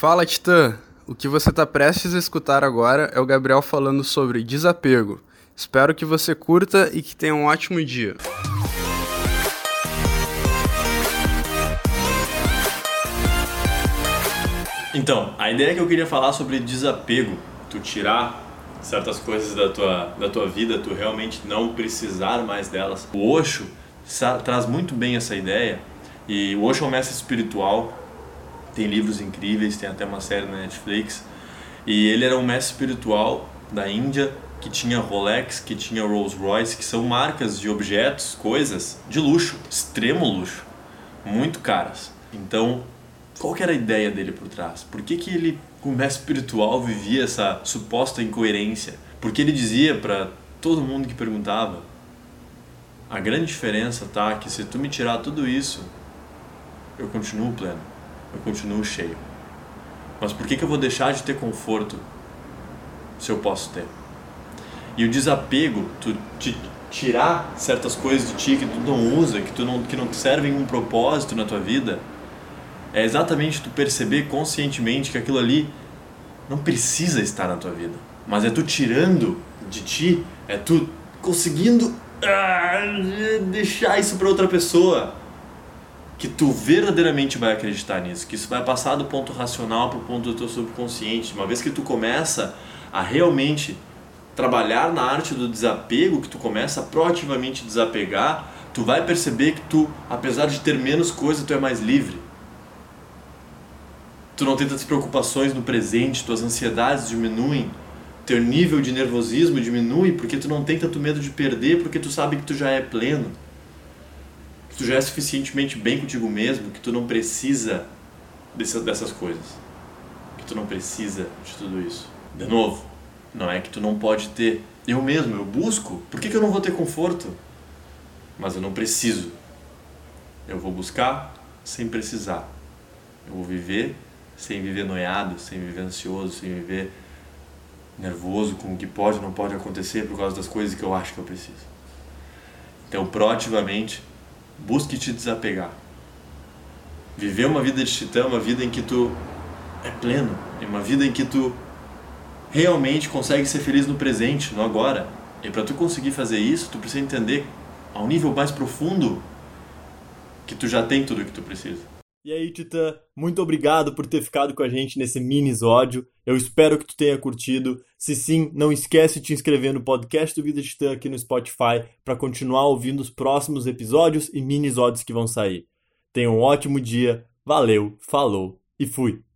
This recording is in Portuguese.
Fala, Titã! O que você está prestes a escutar agora é o Gabriel falando sobre desapego. Espero que você curta e que tenha um ótimo dia. Então, a ideia que eu queria falar sobre desapego, tu tirar certas coisas da tua, da tua vida, tu realmente não precisar mais delas. O Osho traz muito bem essa ideia e o Osho é um mestre espiritual tem livros incríveis, tem até uma série na Netflix. E ele era um mestre espiritual da Índia que tinha Rolex, que tinha Rolls Royce, que são marcas de objetos, coisas de luxo, extremo luxo, muito caras. Então, qual que era a ideia dele por trás? Por que, que ele, como mestre espiritual, vivia essa suposta incoerência? Porque ele dizia para todo mundo que perguntava: a grande diferença tá que se tu me tirar tudo isso, eu continuo pleno eu continuo cheio. Mas por que, que eu vou deixar de ter conforto se eu posso ter? E o desapego, tu te tirar certas coisas de ti que tu não usa, que tu não que não servem um propósito na tua vida, é exatamente tu perceber conscientemente que aquilo ali não precisa estar na tua vida, mas é tu tirando de ti, é tu conseguindo ah, deixar isso para outra pessoa que tu verdadeiramente vai acreditar nisso, que isso vai passar do ponto racional para o ponto do teu subconsciente. Uma vez que tu começa a realmente trabalhar na arte do desapego, que tu começa a proativamente desapegar, tu vai perceber que tu, apesar de ter menos coisa, tu é mais livre. Tu não tem tantas preocupações no presente, tuas ansiedades diminuem, teu nível de nervosismo diminui porque tu não tem tanto medo de perder, porque tu sabe que tu já é pleno que tu já é suficientemente bem contigo mesmo, que tu não precisa dessas, dessas coisas. Que tu não precisa de tudo isso. De novo, não é que tu não pode ter. Eu mesmo, eu busco. Por que, que eu não vou ter conforto? Mas eu não preciso. Eu vou buscar sem precisar. Eu vou viver sem viver noiado, sem viver ansioso, sem viver nervoso com o que pode ou não pode acontecer por causa das coisas que eu acho que eu preciso. Então, proativamente, busque te desapegar. Viver uma vida de titã, uma vida em que tu é pleno, uma vida em que tu realmente consegue ser feliz no presente, no agora. E para tu conseguir fazer isso, tu precisa entender ao nível mais profundo que tu já tem tudo o que tu precisa. E aí, Titã, muito obrigado por ter ficado com a gente nesse minisódio. Eu espero que tu tenha curtido. Se sim, não esquece de te inscrever no podcast do Vida Titã aqui no Spotify para continuar ouvindo os próximos episódios e minisódios que vão sair. Tenha um ótimo dia, valeu, falou e fui!